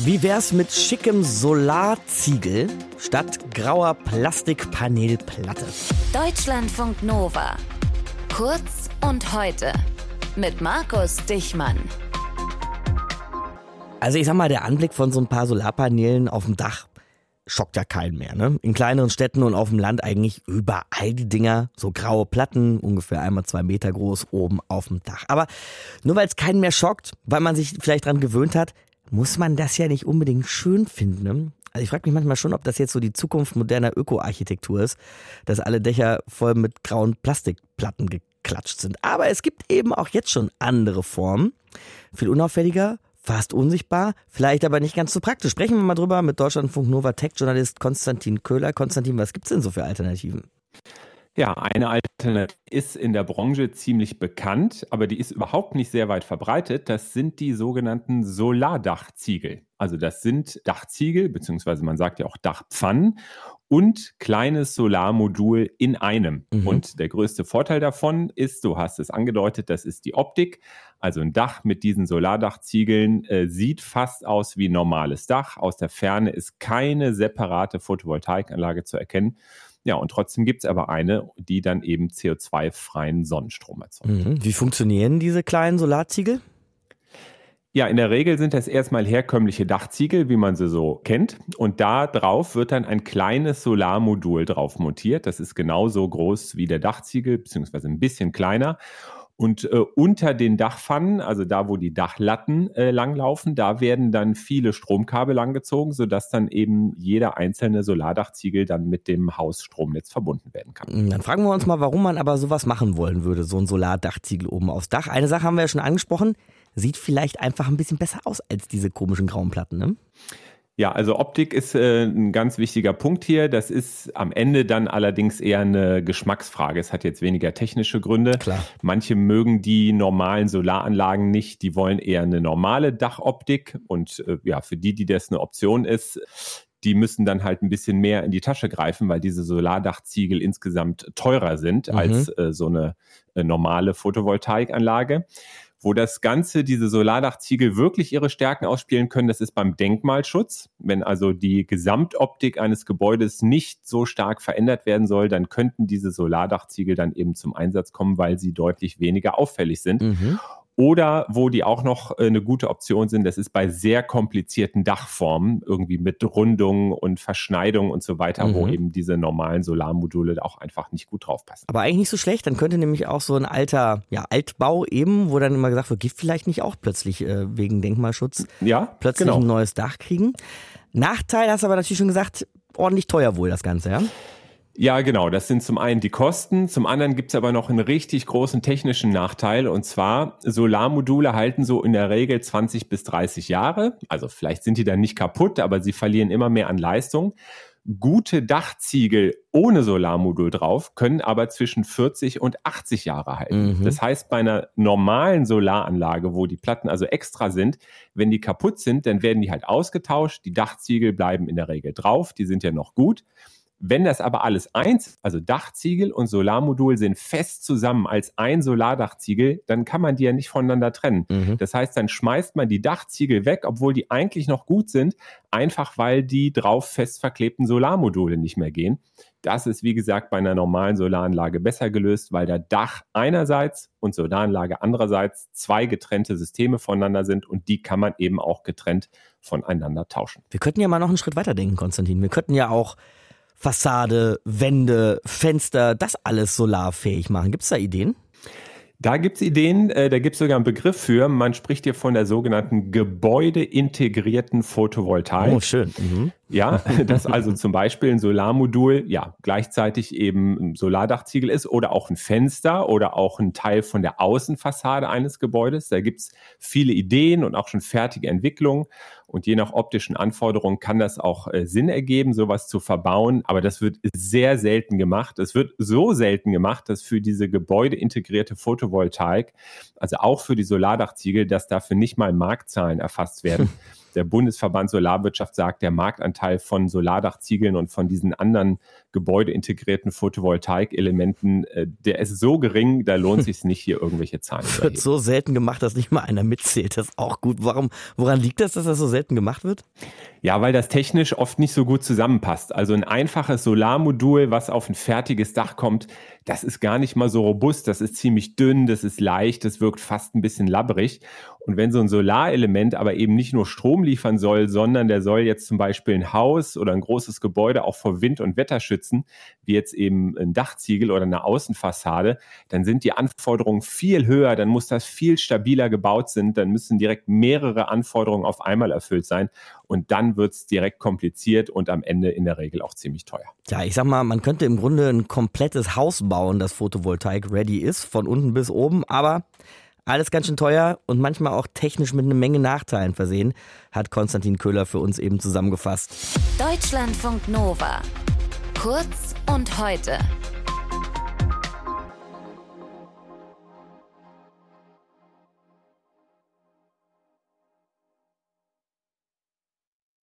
Wie wär's mit schickem Solarziegel statt grauer Plastikpanelplatte? Deutschlandfunk Nova. Kurz und heute. Mit Markus Dichmann. Also ich sag mal, der Anblick von so ein paar Solarpanelen auf dem Dach schockt ja keinen mehr. Ne? In kleineren Städten und auf dem Land eigentlich überall die Dinger, so graue Platten, ungefähr einmal zwei Meter groß, oben auf dem Dach. Aber nur weil es keinen mehr schockt, weil man sich vielleicht dran gewöhnt hat, muss man das ja nicht unbedingt schön finden. Ne? Also ich frage mich manchmal schon, ob das jetzt so die Zukunft moderner Ökoarchitektur ist, dass alle Dächer voll mit grauen Plastikplatten geklatscht sind. Aber es gibt eben auch jetzt schon andere Formen, viel unauffälliger, fast unsichtbar, vielleicht aber nicht ganz so praktisch. Sprechen wir mal drüber mit Deutschlandfunk Nova Tech-Journalist Konstantin Köhler. Konstantin, was gibt's denn so für Alternativen? Ja, eine Alternative ist in der Branche ziemlich bekannt, aber die ist überhaupt nicht sehr weit verbreitet. Das sind die sogenannten Solardachziegel. Also das sind Dachziegel, beziehungsweise man sagt ja auch Dachpfannen und kleines Solarmodul in einem. Mhm. Und der größte Vorteil davon ist, du hast es angedeutet, das ist die Optik. Also ein Dach mit diesen Solardachziegeln äh, sieht fast aus wie ein normales Dach. Aus der Ferne ist keine separate Photovoltaikanlage zu erkennen ja, und trotzdem gibt es aber eine, die dann eben CO2-freien Sonnenstrom erzeugt. Mhm. Wie funktionieren diese kleinen Solarziegel? Ja, in der Regel sind das erstmal herkömmliche Dachziegel, wie man sie so kennt. Und da drauf wird dann ein kleines Solarmodul drauf montiert. Das ist genauso groß wie der Dachziegel, beziehungsweise ein bisschen kleiner. Und äh, unter den Dachpfannen, also da, wo die Dachlatten äh, langlaufen, da werden dann viele Stromkabel langgezogen, sodass dann eben jeder einzelne Solardachziegel dann mit dem Hausstromnetz verbunden werden kann. Hm, dann fragen wir uns mal, warum man aber sowas machen wollen würde, so ein Solardachziegel oben aufs Dach. Eine Sache haben wir ja schon angesprochen, sieht vielleicht einfach ein bisschen besser aus als diese komischen grauen Platten, ne? Ja, also Optik ist äh, ein ganz wichtiger Punkt hier. Das ist am Ende dann allerdings eher eine Geschmacksfrage. Es hat jetzt weniger technische Gründe. Klar. Manche mögen die normalen Solaranlagen nicht. Die wollen eher eine normale Dachoptik. Und äh, ja, für die, die das eine Option ist, die müssen dann halt ein bisschen mehr in die Tasche greifen, weil diese Solardachziegel insgesamt teurer sind mhm. als äh, so eine äh, normale Photovoltaikanlage. Wo das Ganze, diese Solardachziegel wirklich ihre Stärken ausspielen können, das ist beim Denkmalschutz. Wenn also die Gesamtoptik eines Gebäudes nicht so stark verändert werden soll, dann könnten diese Solardachziegel dann eben zum Einsatz kommen, weil sie deutlich weniger auffällig sind. Mhm. Oder wo die auch noch äh, eine gute Option sind, das ist bei sehr komplizierten Dachformen, irgendwie mit Rundungen und Verschneidungen und so weiter, mhm. wo eben diese normalen Solarmodule auch einfach nicht gut draufpassen. Aber eigentlich nicht so schlecht, dann könnte nämlich auch so ein alter ja, Altbau eben, wo dann immer gesagt wird, gibt vielleicht nicht auch plötzlich äh, wegen Denkmalschutz ja, plötzlich genau. ein neues Dach kriegen. Nachteil hast du aber natürlich schon gesagt, ordentlich teuer wohl das Ganze, ja? Ja, genau. Das sind zum einen die Kosten. Zum anderen gibt's aber noch einen richtig großen technischen Nachteil. Und zwar, Solarmodule halten so in der Regel 20 bis 30 Jahre. Also vielleicht sind die dann nicht kaputt, aber sie verlieren immer mehr an Leistung. Gute Dachziegel ohne Solarmodul drauf können aber zwischen 40 und 80 Jahre halten. Mhm. Das heißt, bei einer normalen Solaranlage, wo die Platten also extra sind, wenn die kaputt sind, dann werden die halt ausgetauscht. Die Dachziegel bleiben in der Regel drauf. Die sind ja noch gut. Wenn das aber alles eins, also Dachziegel und Solarmodul sind fest zusammen als ein Solardachziegel, dann kann man die ja nicht voneinander trennen. Mhm. Das heißt, dann schmeißt man die Dachziegel weg, obwohl die eigentlich noch gut sind, einfach weil die drauf fest verklebten Solarmodule nicht mehr gehen. Das ist, wie gesagt, bei einer normalen Solaranlage besser gelöst, weil der Dach einerseits und Solaranlage andererseits zwei getrennte Systeme voneinander sind und die kann man eben auch getrennt voneinander tauschen. Wir könnten ja mal noch einen Schritt weiter denken, Konstantin. Wir könnten ja auch Fassade, Wände, Fenster, das alles solarfähig machen. Gibt es da Ideen? Da gibt's Ideen, äh, da gibt's sogar einen Begriff für. Man spricht hier von der sogenannten gebäudeintegrierten Photovoltaik. Oh, schön. Mhm. Ja, dass also zum Beispiel ein Solarmodul ja gleichzeitig eben ein Solardachziegel ist oder auch ein Fenster oder auch ein Teil von der Außenfassade eines Gebäudes. Da gibt's viele Ideen und auch schon fertige Entwicklungen. Und je nach optischen Anforderungen kann das auch äh, Sinn ergeben, sowas zu verbauen. Aber das wird sehr selten gemacht. Es wird so selten gemacht, dass für diese gebäudeintegrierte Photovoltaik, also auch für die Solardachziegel, dass dafür nicht mal Marktzahlen erfasst werden. der Bundesverband Solarwirtschaft sagt, der Marktanteil von Solardachziegeln und von diesen anderen gebäudeintegrierten Photovoltaikelementen, äh, der ist so gering, da lohnt sich nicht, hier irgendwelche Zahlen zu Wird so selten gemacht, dass nicht mal einer mitzählt. Das ist auch gut. Warum, woran liegt das, dass das so selten gemacht wird? Ja, weil das technisch oft nicht so gut zusammenpasst. Also ein einfaches Solarmodul, was auf ein fertiges Dach kommt, das ist gar nicht mal so robust. Das ist ziemlich dünn, das ist leicht, das wirkt fast ein bisschen labberig. Und wenn so ein Solarelement aber eben nicht nur Strom liefern soll, sondern der soll jetzt zum Beispiel ein Haus oder ein großes Gebäude auch vor Wind und Wetter schützen, wie jetzt eben ein Dachziegel oder eine Außenfassade, dann sind die Anforderungen viel höher, dann muss das viel stabiler gebaut sein, dann müssen direkt mehrere Anforderungen auf einmal erfüllt sein und dann wird es direkt kompliziert und am Ende in der Regel auch ziemlich teuer. Ja, ich sag mal, man könnte im Grunde ein komplettes Haus bauen, das Photovoltaik ready ist, von unten bis oben, aber alles ganz schön teuer und manchmal auch technisch mit einer Menge Nachteilen versehen, hat Konstantin Köhler für uns eben zusammengefasst. Deutschlandfunk Nova. Kurz und heute.